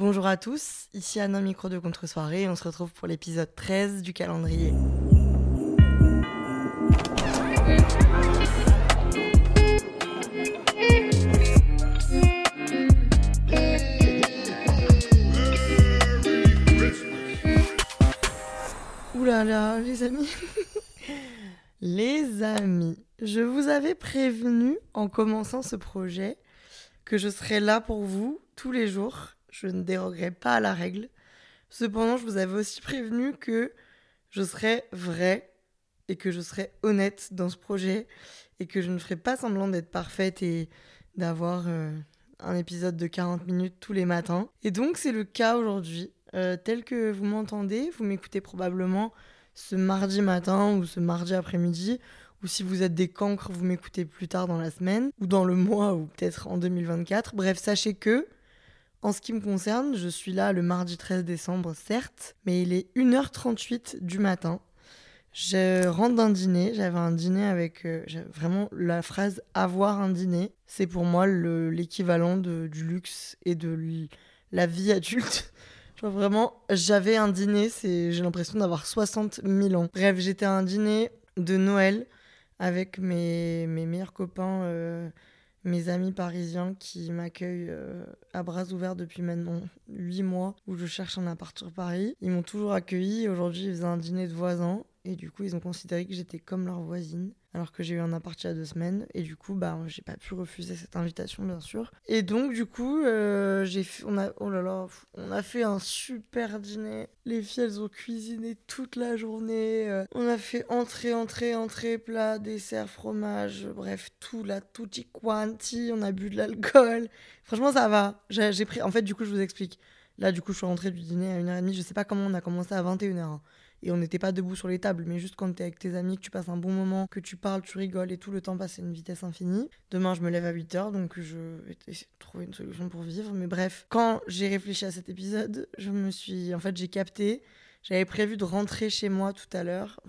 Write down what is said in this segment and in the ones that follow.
Bonjour à tous, ici Anna Micro de Contre-soirée et on se retrouve pour l'épisode 13 du calendrier. Là, les amis. les amis, je vous avais prévenu en commençant ce projet que je serais là pour vous tous les jours. Je ne dérogerai pas à la règle. Cependant, je vous avais aussi prévenu que je serais vrai et que je serais honnête dans ce projet et que je ne ferai pas semblant d'être parfaite et d'avoir euh, un épisode de 40 minutes tous les matins. Et donc c'est le cas aujourd'hui. Euh, tel que vous m'entendez, vous m'écoutez probablement ce mardi matin ou ce mardi après-midi, ou si vous êtes des cancres, vous m'écoutez plus tard dans la semaine, ou dans le mois, ou peut-être en 2024. Bref, sachez que, en ce qui me concerne, je suis là le mardi 13 décembre, certes, mais il est 1h38 du matin. Je rentre d'un dîner, j'avais un dîner avec euh, vraiment la phrase avoir un dîner, c'est pour moi l'équivalent du luxe et de la vie adulte. Vraiment, j'avais un dîner, j'ai l'impression d'avoir 60 000 ans. Bref, j'étais à un dîner de Noël avec mes, mes meilleurs copains, euh, mes amis parisiens qui m'accueillent euh, à bras ouverts depuis maintenant 8 mois où je cherche un appart Paris. Ils m'ont toujours accueilli. Aujourd'hui, ils faisaient un dîner de voisins et du coup, ils ont considéré que j'étais comme leur voisine, alors que j'ai eu un appart il y a deux semaines. Et du coup, bah, j'ai pas pu refuser cette invitation, bien sûr. Et donc, du coup, euh, j'ai on a, oh là là, on a fait un super dîner. Les filles, elles ont cuisiné toute la journée. Euh, on a fait entrée, entrée, entrée, plat, dessert, fromage, bref, tout là, tutti quanti. On a bu de l'alcool. Franchement, ça va. J'ai pris, en fait, du coup, je vous explique. Là, du coup, je suis rentrée du dîner à 1h30. Je sais pas comment on a commencé à 21h et on n'était pas debout sur les tables, mais juste quand tu es avec tes amis, que tu passes un bon moment, que tu parles, tu rigoles et tout le temps passe à une vitesse infinie. Demain, je me lève à 8h, donc je vais essayer de trouver une solution pour vivre. Mais bref, quand j'ai réfléchi à cet épisode, je me suis. En fait, j'ai capté. J'avais prévu de rentrer chez moi tout à l'heure.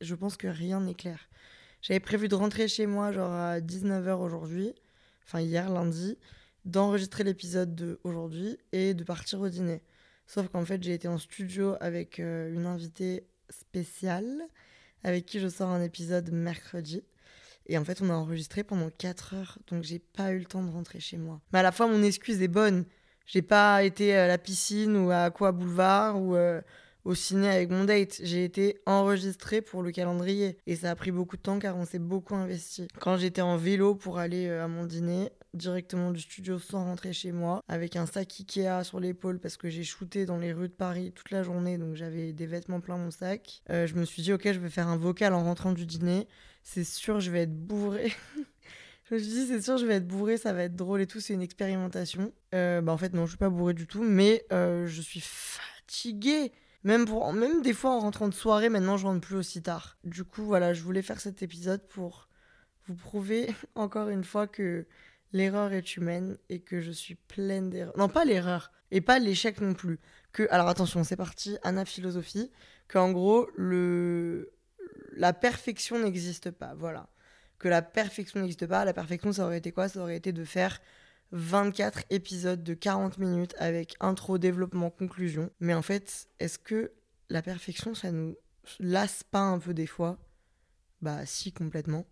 Je, pense que rien n'est clair. J'avais prévu de rentrer chez moi, genre à 19h aujourd'hui, enfin hier, lundi, d'enregistrer l'épisode d'aujourd'hui et de partir au dîner. Sauf qu'en fait, j'ai été en studio avec euh, une invitée spéciale avec qui je sors un épisode mercredi. Et en fait, on a enregistré pendant 4 heures, donc j'ai pas eu le temps de rentrer chez moi. Mais à la fois, mon excuse est bonne. J'ai pas été à la piscine ou à Aqua Boulevard ou euh, au ciné avec mon date. J'ai été enregistrée pour le calendrier. Et ça a pris beaucoup de temps car on s'est beaucoup investi. Quand j'étais en vélo pour aller euh, à mon dîner, directement du studio sans rentrer chez moi, avec un sac Ikea sur l'épaule parce que j'ai shooté dans les rues de Paris toute la journée, donc j'avais des vêtements plein mon sac. Euh, je me suis dit, ok, je vais faire un vocal en rentrant du dîner. C'est sûr, je vais être bourré. je me suis dit, c'est sûr, je vais être bourré, ça va être drôle et tout, c'est une expérimentation. Euh, bah en fait, non, je suis pas bourré du tout, mais je suis fatiguée. Même, des fois en rentrant de soirée, maintenant je rentre plus aussi tard. Du coup, voilà, je voulais faire cet épisode pour vous prouver encore une fois que l'erreur est humaine et que je suis pleine d'erreurs. Non, pas l'erreur et pas l'échec non plus. Que, alors attention, c'est parti, Anna Philosophie, qu'en gros, le... la perfection n'existe pas. Voilà. Que la perfection n'existe pas. La perfection, ça aurait été quoi? Ça aurait été de faire 24 épisodes de 40 minutes avec intro, développement, conclusion. Mais en fait, est-ce que la perfection, ça nous lasse pas un peu des fois? Bah si, complètement.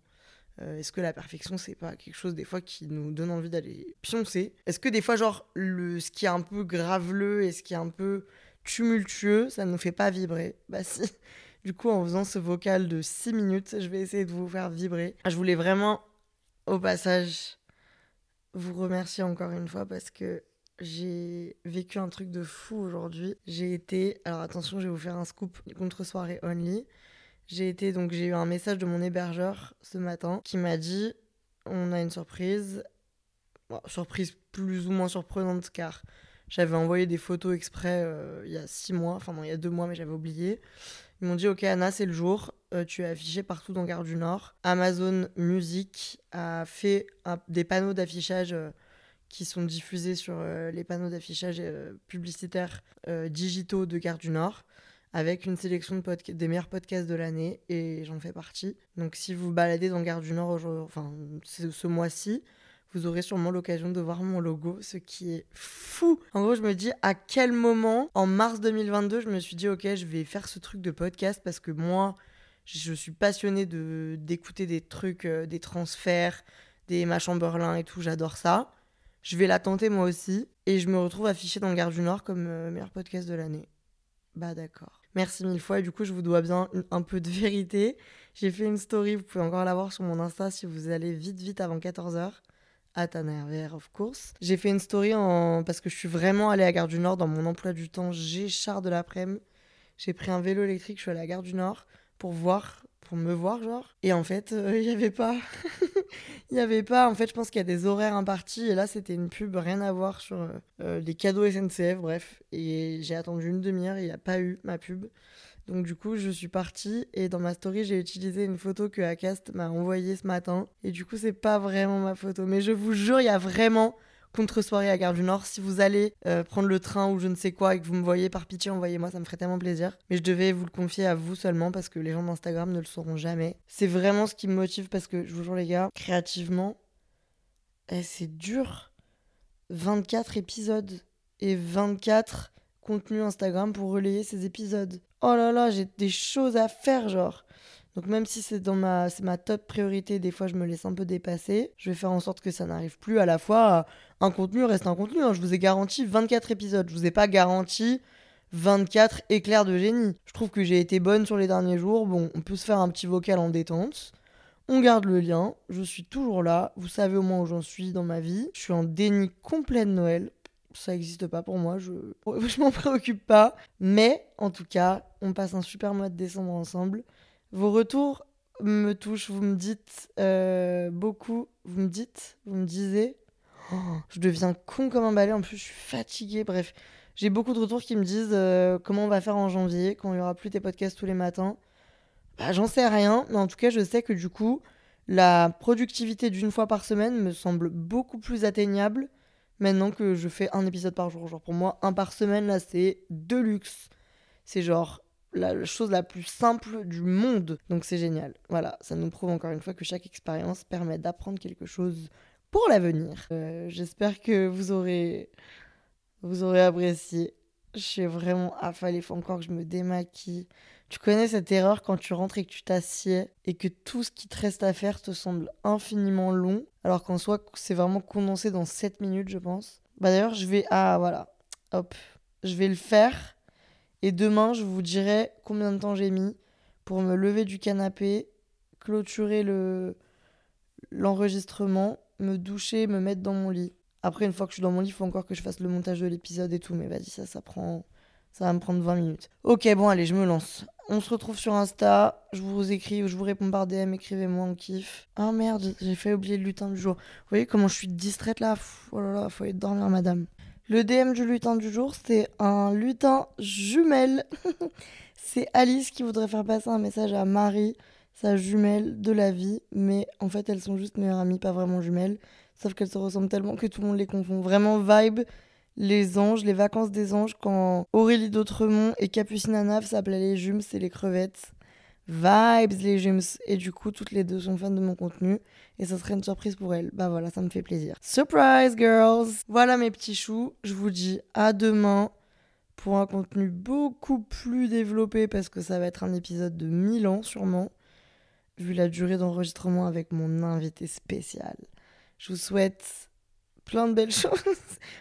Euh, est-ce que la perfection, c'est pas quelque chose des fois qui nous donne envie d'aller pioncer? Est-ce que des fois, genre, le, ce qui est un peu graveleux et ce qui est un peu tumultueux, ça nous fait pas vibrer? Bah si. Du coup, en faisant ce vocal de 6 minutes, je vais essayer de vous faire vibrer. Je voulais vraiment, au passage, vous remercier encore une fois parce que j'ai vécu un truc de fou aujourd'hui. J'ai été, alors attention, je vais vous faire un scoop contre soirée only. J'ai été donc j'ai eu un message de mon hébergeur ce matin qui m'a dit on a une surprise. surprise plus ou moins surprenante car j'avais envoyé des photos exprès euh, il y a six mois, enfin non, il y a deux mois, mais j'avais oublié. Ils m'ont dit Ok, Anna, c'est le jour, euh, tu es affichée partout dans Gare du Nord. Amazon Music a fait des panneaux d'affichage euh, qui sont diffusés sur les panneaux d'affichage publicitaires digitaux de Gare du Nord avec une sélection de des meilleurs podcasts de l'année et j'en fais partie. Donc si vous baladez dans Gare du Nord enfin, ce mois-ci, vous aurez sûrement l'occasion de voir mon logo, ce qui est fou. En gros, je me dis à quel moment, en mars 2022, je me suis dit, ok, je vais faire ce truc de podcast parce que moi, je suis passionnée de, d'écouter des trucs, euh, des transferts, des machins Berlin et tout, j'adore ça. Je vais la tenter moi aussi et je me retrouve affichée dans le Gare du Nord comme euh, meilleur podcast de l'année. Bah d'accord. Merci mille fois et du coup je vous dois bien un peu de vérité. J'ai fait une story, vous pouvez encore la voir sur mon Insta si vous allez vite vite avant 14h à RVR, of course. J'ai fait une story en... parce que je suis vraiment allée à Gare du Nord dans mon emploi du temps. J'ai char de l'après-midi. J'ai pris un vélo électrique, je suis allée à Gare du Nord pour voir, pour me voir, genre. Et en fait, euh, il n'y avait pas. Il n'y avait pas. En fait, je pense qu'il y a des horaires impartis. Et là, c'était une pub, rien à voir sur euh, euh, les cadeaux SNCF, bref. Et j'ai attendu une demi-heure, il n'y a pas eu ma pub. Donc du coup, je suis partie et dans ma story, j'ai utilisé une photo que Acast m'a envoyée ce matin. Et du coup, c'est pas vraiment ma photo. Mais je vous jure, il y a vraiment contre-soirée à Gare du Nord. Si vous allez euh, prendre le train ou je ne sais quoi et que vous me voyez par pitié, envoyez-moi, ça me ferait tellement plaisir. Mais je devais vous le confier à vous seulement parce que les gens d'Instagram ne le sauront jamais. C'est vraiment ce qui me motive parce que, je vous jure les gars, créativement, eh, c'est dur. 24 épisodes et 24 contenus Instagram pour relayer ces épisodes oh là là, j'ai des choses à faire, genre. Donc même si c'est dans ma, c'est ma top priorité, des fois je me laisse un peu dépasser. Je vais faire en sorte que ça n'arrive plus à la fois. Un contenu reste un contenu. Hein. Je vous ai garanti 24 épisodes. Je vous ai pas garanti 24 éclairs de génie. Je trouve que j'ai été bonne sur les derniers jours. Bon, on peut se faire un petit vocal en détente. On garde le lien. Je suis toujours là. Vous savez au moins où j'en suis dans ma vie. Je suis en déni complet de Noël ça n'existe pas pour moi, je, je m'en préoccupe pas. Mais en tout cas, on passe un super mois de décembre ensemble. Vos retours me touchent, vous me dites euh, beaucoup, vous me dites, vous me disiez. Oh, je deviens con comme un balai, en plus je suis fatiguée, bref. J'ai beaucoup de retours qui me disent euh, comment on va faire en janvier, quand il y aura plus tes podcasts tous les matins. Bah, j'en sais rien, mais en tout cas, je sais que du coup, la productivité d'une fois par semaine me semble beaucoup plus atteignable maintenant que je fais un épisode par jour. Genre pour moi, un par semaine, là, c'est de luxe. C'est genre la chose la plus simple du monde. Donc c'est génial. Voilà, ça nous prouve encore une fois que chaque expérience permet d'apprendre quelque chose pour l'avenir. Euh, j'espère que vous aurez, vous aurez apprécié. Je suis vraiment affalée. Faut encore que je me démaquille. Tu connais cette erreur quand tu rentres et que tu t'assieds et que tout ce qui te reste à faire te semble infiniment long, alors qu'en soi, c'est vraiment condensé dans 7 minutes, je pense. Bah d'ailleurs, je vais. Ah, voilà. Hop. Je vais le faire. Et demain, je vous dirai combien de temps j'ai mis pour me lever du canapé, clôturer le l'enregistrement, me doucher, me mettre dans mon lit. Après, une fois que je suis dans mon lit, il faut encore que je fasse le montage de l'épisode et tout. Mais vas-y, ça, ça prend. Ça va me prendre 20 minutes. Ok, bon, allez, je me lance. On se retrouve sur Insta. Je vous écris ou je vous réponds par DM. Écrivez-moi, on kiffe. Ah merde, j'ai fait oublier le lutin du jour. Vous voyez comment je suis distraite là? Oh là là, faut aller dormir, madame. Le DM du lutin du jour, c'est un lutin jumelle. c'est Alice qui voudrait faire passer un message à Marie, sa jumelle de la vie. Mais en fait, elles sont juste meilleures amies, pas vraiment jumelles. Sauf qu'elles se ressemblent tellement que tout le monde les confond. Vraiment vibe les anges, les vacances des anges, quand Aurélie d'Autremont et Capucine Anaf s'appelaient les jumes, c'est les crevettes. Vibes les jumes. Et du coup, toutes les deux sont fans de mon contenu. Et ça serait une surprise pour elles. Bah voilà, ça me fait plaisir. Surprise, girls! Voilà mes petits choux. Je vous dis à demain pour un contenu beaucoup plus développé parce que ça va être un épisode de 1000 ans sûrement, vu la durée d'enregistrement avec mon invité spécial. Je vous souhaite plein de belles choses.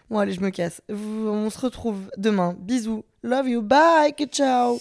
Bon, allez, je me casse. On se retrouve demain. Bisous. Love you. Bye. Ciao.